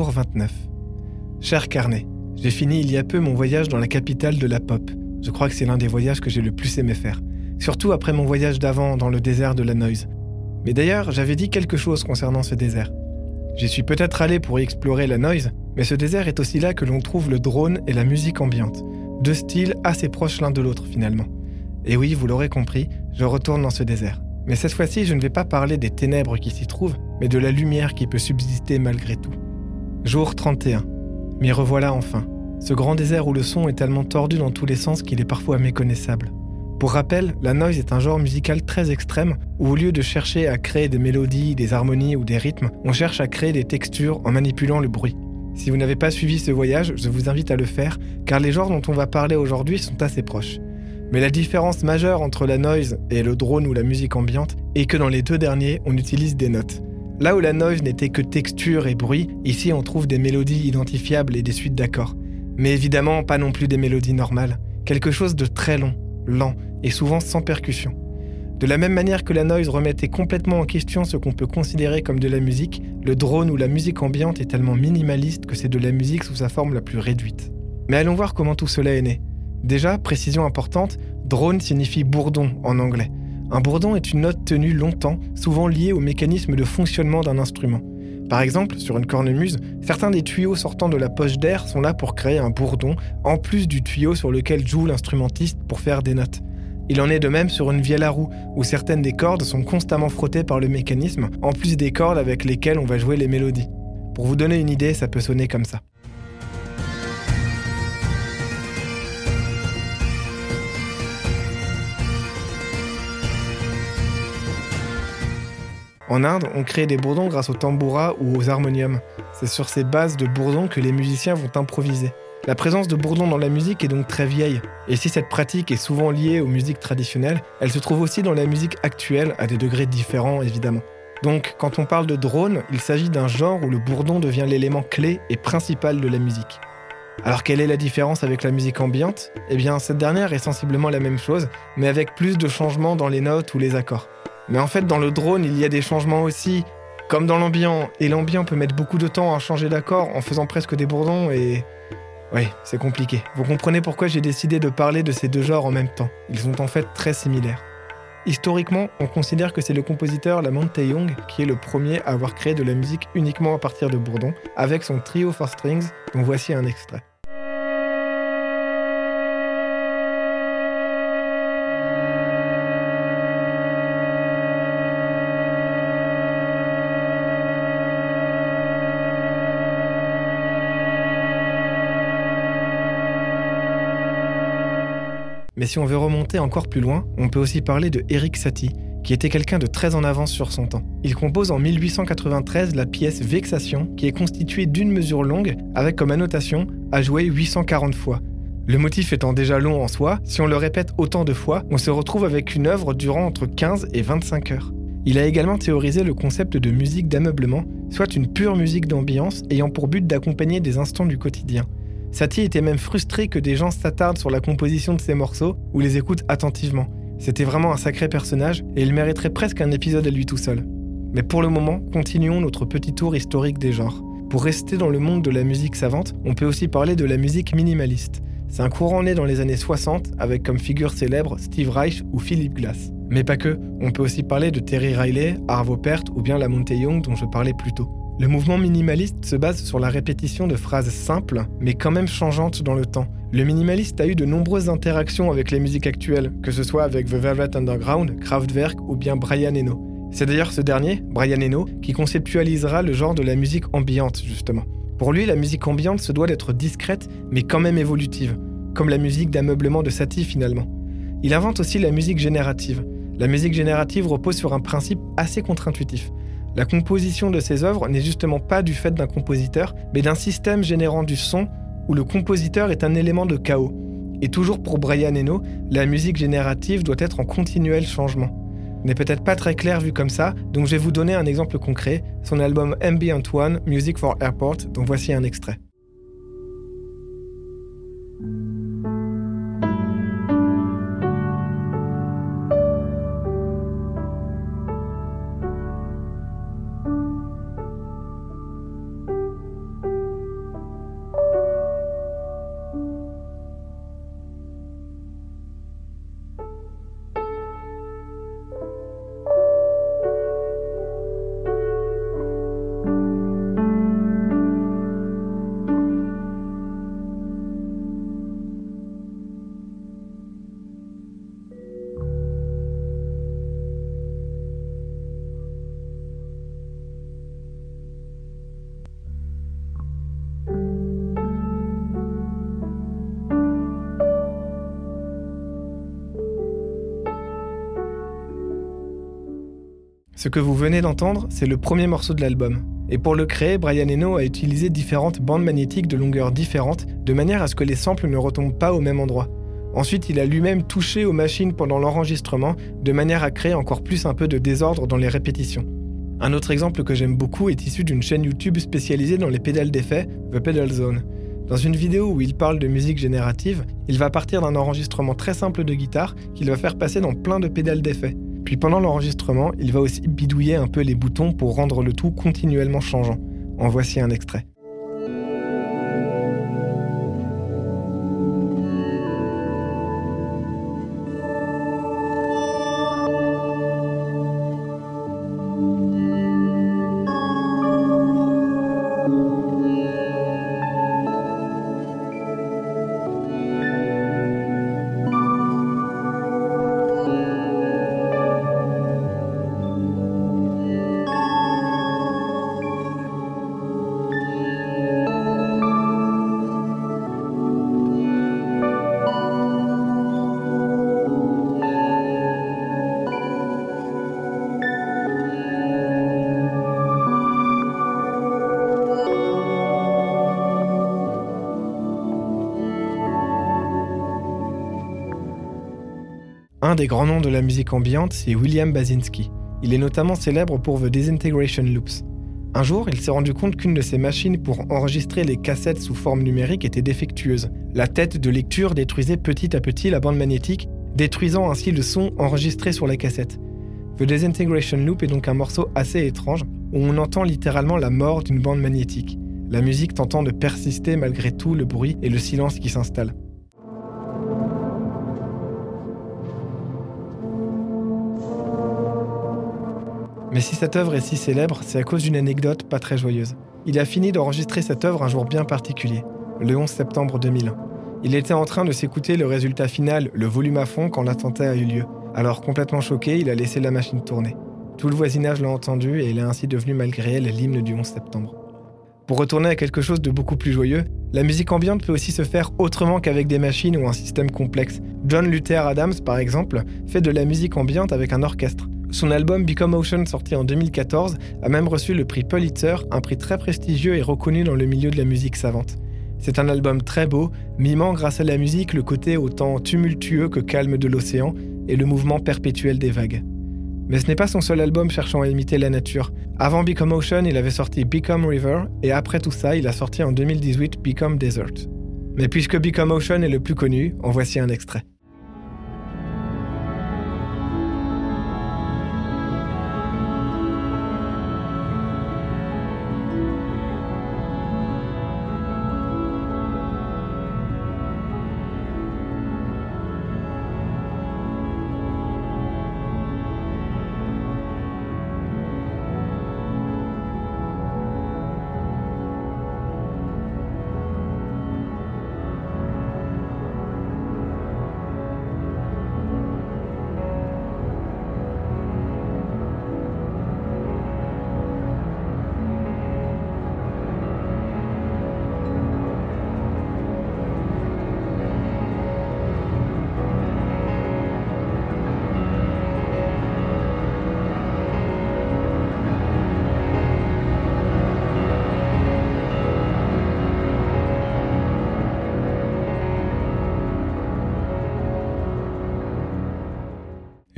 Jour 29. Cher carnet, j'ai fini il y a peu mon voyage dans la capitale de la pop. Je crois que c'est l'un des voyages que j'ai le plus aimé faire. Surtout après mon voyage d'avant dans le désert de la Noise. Mais d'ailleurs, j'avais dit quelque chose concernant ce désert. J'y suis peut-être allé pour y explorer la Noise, mais ce désert est aussi là que l'on trouve le drone et la musique ambiante. Deux styles assez proches l'un de l'autre finalement. Et oui, vous l'aurez compris, je retourne dans ce désert. Mais cette fois-ci, je ne vais pas parler des ténèbres qui s'y trouvent, mais de la lumière qui peut subsister malgré tout. Jour 31. M'y revoilà enfin. Ce grand désert où le son est tellement tordu dans tous les sens qu'il est parfois méconnaissable. Pour rappel, la noise est un genre musical très extrême où au lieu de chercher à créer des mélodies, des harmonies ou des rythmes, on cherche à créer des textures en manipulant le bruit. Si vous n'avez pas suivi ce voyage, je vous invite à le faire car les genres dont on va parler aujourd'hui sont assez proches. Mais la différence majeure entre la noise et le drone ou la musique ambiante est que dans les deux derniers, on utilise des notes. Là où la noise n'était que texture et bruit, ici on trouve des mélodies identifiables et des suites d'accords. Mais évidemment, pas non plus des mélodies normales. Quelque chose de très long, lent et souvent sans percussion. De la même manière que la noise remettait complètement en question ce qu'on peut considérer comme de la musique, le drone ou la musique ambiante est tellement minimaliste que c'est de la musique sous sa forme la plus réduite. Mais allons voir comment tout cela est né. Déjà, précision importante, drone signifie bourdon en anglais. Un bourdon est une note tenue longtemps, souvent liée au mécanisme de fonctionnement d'un instrument. Par exemple, sur une cornemuse, certains des tuyaux sortant de la poche d'air sont là pour créer un bourdon, en plus du tuyau sur lequel joue l'instrumentiste pour faire des notes. Il en est de même sur une vielle à roue, où certaines des cordes sont constamment frottées par le mécanisme, en plus des cordes avec lesquelles on va jouer les mélodies. Pour vous donner une idée, ça peut sonner comme ça. En Inde, on crée des bourdons grâce au tamboura ou aux harmoniums. C'est sur ces bases de bourdons que les musiciens vont improviser. La présence de bourdons dans la musique est donc très vieille, et si cette pratique est souvent liée aux musiques traditionnelles, elle se trouve aussi dans la musique actuelle à des degrés différents évidemment. Donc quand on parle de drone, il s'agit d'un genre où le bourdon devient l'élément clé et principal de la musique. Alors quelle est la différence avec la musique ambiante? Eh bien cette dernière est sensiblement la même chose, mais avec plus de changements dans les notes ou les accords. Mais en fait, dans le drone, il y a des changements aussi, comme dans l'ambiant. Et l'ambiant peut mettre beaucoup de temps à changer d'accord en faisant presque des bourdons et. Oui, c'est compliqué. Vous comprenez pourquoi j'ai décidé de parler de ces deux genres en même temps. Ils sont en fait très similaires. Historiquement, on considère que c'est le compositeur Lamont Young qui est le premier à avoir créé de la musique uniquement à partir de bourdons, avec son trio for strings, dont voici un extrait. Mais si on veut remonter encore plus loin, on peut aussi parler de Eric Satie, qui était quelqu'un de très en avance sur son temps. Il compose en 1893 la pièce Vexation, qui est constituée d'une mesure longue, avec comme annotation à jouer 840 fois. Le motif étant déjà long en soi, si on le répète autant de fois, on se retrouve avec une œuvre durant entre 15 et 25 heures. Il a également théorisé le concept de musique d'ameublement, soit une pure musique d'ambiance ayant pour but d'accompagner des instants du quotidien. Satie était même frustré que des gens s'attardent sur la composition de ses morceaux ou les écoutent attentivement. C'était vraiment un sacré personnage et il mériterait presque un épisode à lui tout seul. Mais pour le moment, continuons notre petit tour historique des genres. Pour rester dans le monde de la musique savante, on peut aussi parler de la musique minimaliste. C'est un courant né dans les années 60 avec comme figure célèbre Steve Reich ou Philip Glass. Mais pas que, on peut aussi parler de Terry Riley, Arvo Pärt ou bien la Monte Young dont je parlais plus tôt. Le mouvement minimaliste se base sur la répétition de phrases simples, mais quand même changeantes dans le temps. Le minimaliste a eu de nombreuses interactions avec les musiques actuelles, que ce soit avec The Velvet Underground, Kraftwerk ou bien Brian Eno. C'est d'ailleurs ce dernier, Brian Eno, qui conceptualisera le genre de la musique ambiante, justement. Pour lui, la musique ambiante se doit d'être discrète, mais quand même évolutive, comme la musique d'ameublement de Satie finalement. Il invente aussi la musique générative. La musique générative repose sur un principe assez contre-intuitif. La composition de ces œuvres n'est justement pas du fait d'un compositeur, mais d'un système générant du son où le compositeur est un élément de chaos. Et toujours pour Brian Eno, la musique générative doit être en continuel changement. N'est peut-être pas très clair vu comme ça, donc je vais vous donner un exemple concret, son album Ambient One, Music for Airport, dont voici un extrait. Ce que vous venez d'entendre, c'est le premier morceau de l'album. Et pour le créer, Brian Eno a utilisé différentes bandes magnétiques de longueurs différentes, de manière à ce que les samples ne retombent pas au même endroit. Ensuite, il a lui-même touché aux machines pendant l'enregistrement, de manière à créer encore plus un peu de désordre dans les répétitions. Un autre exemple que j'aime beaucoup est issu d'une chaîne YouTube spécialisée dans les pédales d'effet, The Pedal Zone. Dans une vidéo où il parle de musique générative, il va partir d'un enregistrement très simple de guitare qu'il va faire passer dans plein de pédales d'effet. Puis pendant l'enregistrement, il va aussi bidouiller un peu les boutons pour rendre le tout continuellement changeant. En voici un extrait. Un des grands noms de la musique ambiante, c'est William Basinski. Il est notamment célèbre pour The Disintegration Loops. Un jour, il s'est rendu compte qu'une de ses machines pour enregistrer les cassettes sous forme numérique était défectueuse. La tête de lecture détruisait petit à petit la bande magnétique, détruisant ainsi le son enregistré sur la cassette. The Disintegration Loop est donc un morceau assez étrange, où on entend littéralement la mort d'une bande magnétique, la musique tentant de persister malgré tout le bruit et le silence qui s'installe. Mais si cette œuvre est si célèbre, c'est à cause d'une anecdote pas très joyeuse. Il a fini d'enregistrer cette œuvre un jour bien particulier, le 11 septembre 2001. Il était en train de s'écouter le résultat final, le volume à fond, quand l'attentat a eu lieu. Alors, complètement choqué, il a laissé la machine tourner. Tout le voisinage l'a entendu et il est ainsi devenu malgré elle l'hymne du 11 septembre. Pour retourner à quelque chose de beaucoup plus joyeux, la musique ambiante peut aussi se faire autrement qu'avec des machines ou un système complexe. John Luther Adams, par exemple, fait de la musique ambiante avec un orchestre. Son album Become Ocean, sorti en 2014, a même reçu le prix Pulitzer, un prix très prestigieux et reconnu dans le milieu de la musique savante. C'est un album très beau, mimant grâce à la musique le côté autant tumultueux que calme de l'océan et le mouvement perpétuel des vagues. Mais ce n'est pas son seul album cherchant à imiter la nature. Avant Become Ocean, il avait sorti Become River, et après tout ça, il a sorti en 2018 Become Desert. Mais puisque Become Ocean est le plus connu, en voici un extrait.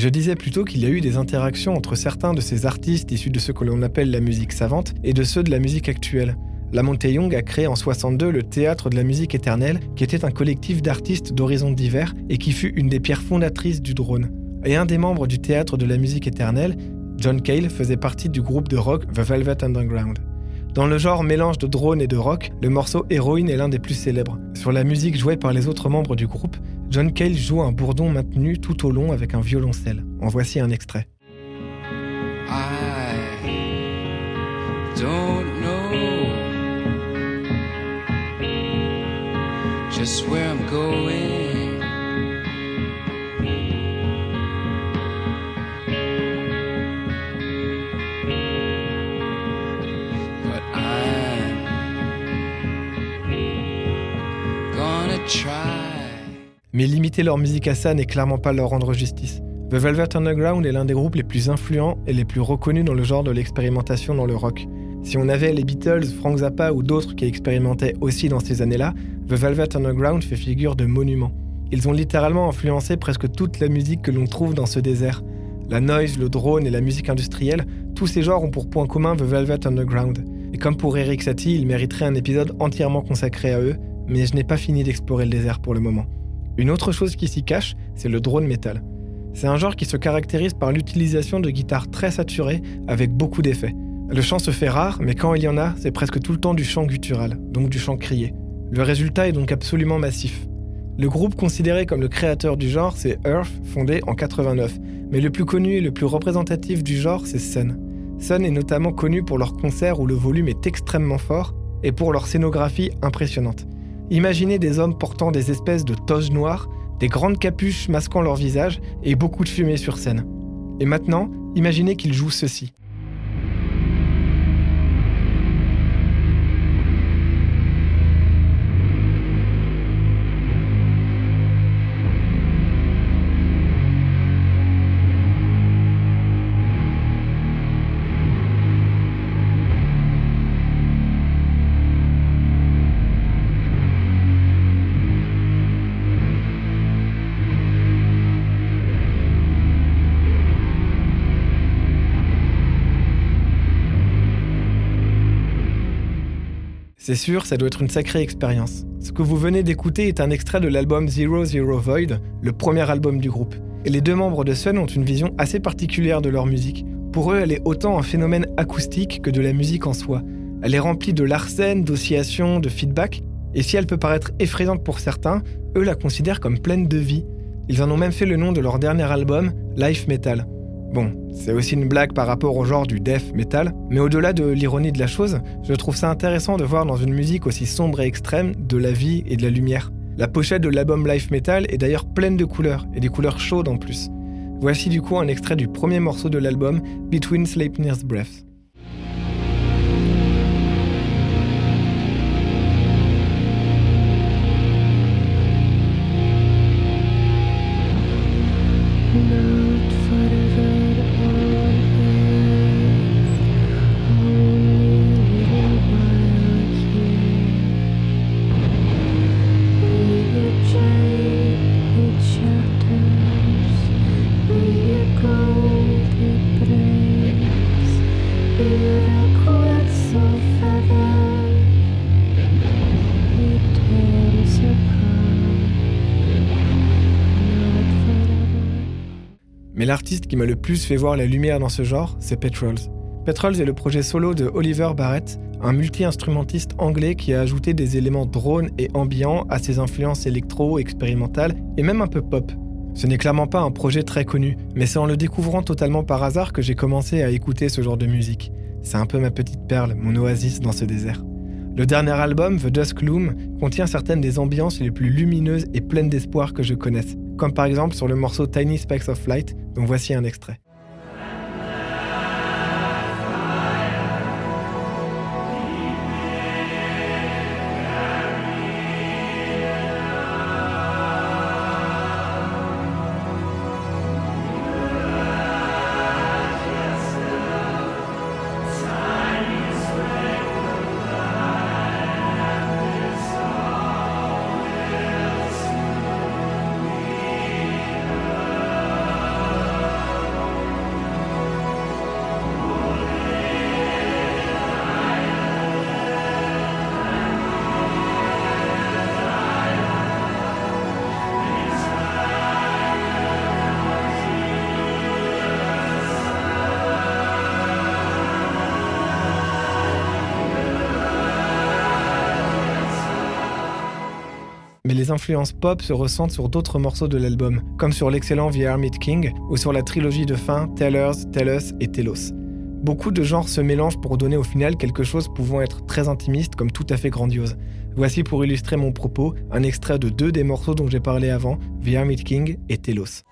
Je disais plutôt qu'il y a eu des interactions entre certains de ces artistes issus de ce que l'on appelle la musique savante et de ceux de la musique actuelle. La Young a créé en 62 le Théâtre de la musique éternelle, qui était un collectif d'artistes d'horizons divers et qui fut une des pierres fondatrices du drone. Et un des membres du Théâtre de la musique éternelle, John Cale, faisait partie du groupe de rock The Velvet Underground. Dans le genre mélange de drone et de rock, le morceau Héroïne est l'un des plus célèbres. Sur la musique jouée par les autres membres du groupe, John Cale joue un bourdon maintenu tout au long avec un violoncelle. En voici un extrait. Mais limiter leur musique à ça n'est clairement pas leur rendre justice. The Velvet Underground est l'un des groupes les plus influents et les plus reconnus dans le genre de l'expérimentation dans le rock. Si on avait les Beatles, Frank Zappa ou d'autres qui expérimentaient aussi dans ces années-là, The Velvet Underground fait figure de monument. Ils ont littéralement influencé presque toute la musique que l'on trouve dans ce désert. La noise, le drone et la musique industrielle, tous ces genres ont pour point commun The Velvet Underground. Et comme pour Eric Satie, il mériterait un épisode entièrement consacré à eux, mais je n'ai pas fini d'explorer le désert pour le moment. Une autre chose qui s'y cache, c'est le drone metal. C'est un genre qui se caractérise par l'utilisation de guitares très saturées avec beaucoup d'effets. Le chant se fait rare, mais quand il y en a, c'est presque tout le temps du chant guttural, donc du chant crié. Le résultat est donc absolument massif. Le groupe considéré comme le créateur du genre, c'est Earth, fondé en 89. Mais le plus connu et le plus représentatif du genre, c'est Sun. Sun est notamment connu pour leurs concerts où le volume est extrêmement fort et pour leur scénographie impressionnante. Imaginez des hommes portant des espèces de toges noires, des grandes capuches masquant leur visage et beaucoup de fumée sur scène. Et maintenant, imaginez qu'ils jouent ceci. C'est sûr, ça doit être une sacrée expérience. Ce que vous venez d'écouter est un extrait de l'album Zero Zero Void, le premier album du groupe. Et les deux membres de Sun ont une vision assez particulière de leur musique. Pour eux, elle est autant un phénomène acoustique que de la musique en soi. Elle est remplie de larcènes, d'oscillations, de feedback, et si elle peut paraître effrayante pour certains, eux la considèrent comme pleine de vie. Ils en ont même fait le nom de leur dernier album, Life Metal. Bon, c'est aussi une blague par rapport au genre du death metal, mais au-delà de l'ironie de la chose, je trouve ça intéressant de voir dans une musique aussi sombre et extrême de la vie et de la lumière. La pochette de l'album Life Metal est d'ailleurs pleine de couleurs, et des couleurs chaudes en plus. Voici du coup un extrait du premier morceau de l'album, Between Sleipnir's Breaths. Mais l'artiste qui m'a le plus fait voir la lumière dans ce genre, c'est Petrols. Petrols est le projet solo de Oliver Barrett, un multi-instrumentiste anglais qui a ajouté des éléments drone et ambiants à ses influences électro, expérimentales et même un peu pop. Ce n'est clairement pas un projet très connu, mais c'est en le découvrant totalement par hasard que j'ai commencé à écouter ce genre de musique. C'est un peu ma petite perle, mon oasis dans ce désert. Le dernier album, The Dusk Loom, contient certaines des ambiances les plus lumineuses et pleines d'espoir que je connaisse, comme par exemple sur le morceau Tiny Specks of Light, dont voici un extrait. Mais les influences pop se ressentent sur d'autres morceaux de l'album, comme sur l'excellent The Armid King ou sur la trilogie de fin Tellers, Tell Us et Telos. Beaucoup de genres se mélangent pour donner au final quelque chose pouvant être très intimiste comme tout à fait grandiose. Voici pour illustrer mon propos un extrait de deux des morceaux dont j'ai parlé avant, The Armid King et Telos.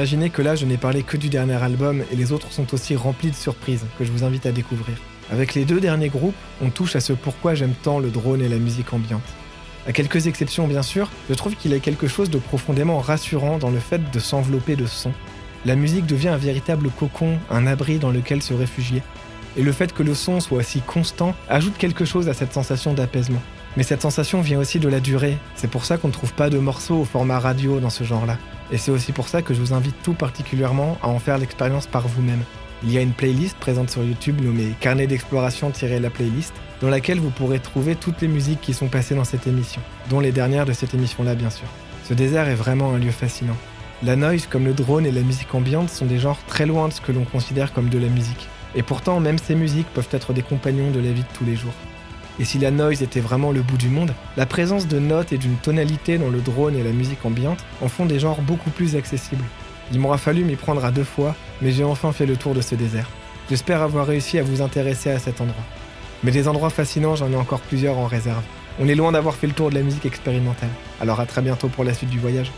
Imaginez que là, je n'ai parlé que du dernier album et les autres sont aussi remplis de surprises que je vous invite à découvrir. Avec les deux derniers groupes, on touche à ce pourquoi j'aime tant le drone et la musique ambiante. À quelques exceptions bien sûr, je trouve qu'il y a quelque chose de profondément rassurant dans le fait de s'envelopper de son. La musique devient un véritable cocon, un abri dans lequel se réfugier. Et le fait que le son soit aussi constant ajoute quelque chose à cette sensation d'apaisement. Mais cette sensation vient aussi de la durée, c'est pour ça qu'on ne trouve pas de morceaux au format radio dans ce genre-là. Et c'est aussi pour ça que je vous invite tout particulièrement à en faire l'expérience par vous-même. Il y a une playlist présente sur YouTube nommée Carnet d'exploration-la playlist, dans laquelle vous pourrez trouver toutes les musiques qui sont passées dans cette émission, dont les dernières de cette émission-là bien sûr. Ce désert est vraiment un lieu fascinant. La noise comme le drone et la musique ambiante sont des genres très loin de ce que l'on considère comme de la musique. Et pourtant, même ces musiques peuvent être des compagnons de la vie de tous les jours. Et si la noise était vraiment le bout du monde, la présence de notes et d'une tonalité dans le drone et la musique ambiante en font des genres beaucoup plus accessibles. Il m'aura fallu m'y prendre à deux fois, mais j'ai enfin fait le tour de ce désert. J'espère avoir réussi à vous intéresser à cet endroit. Mais des endroits fascinants, j'en ai encore plusieurs en réserve. On est loin d'avoir fait le tour de la musique expérimentale. Alors à très bientôt pour la suite du voyage.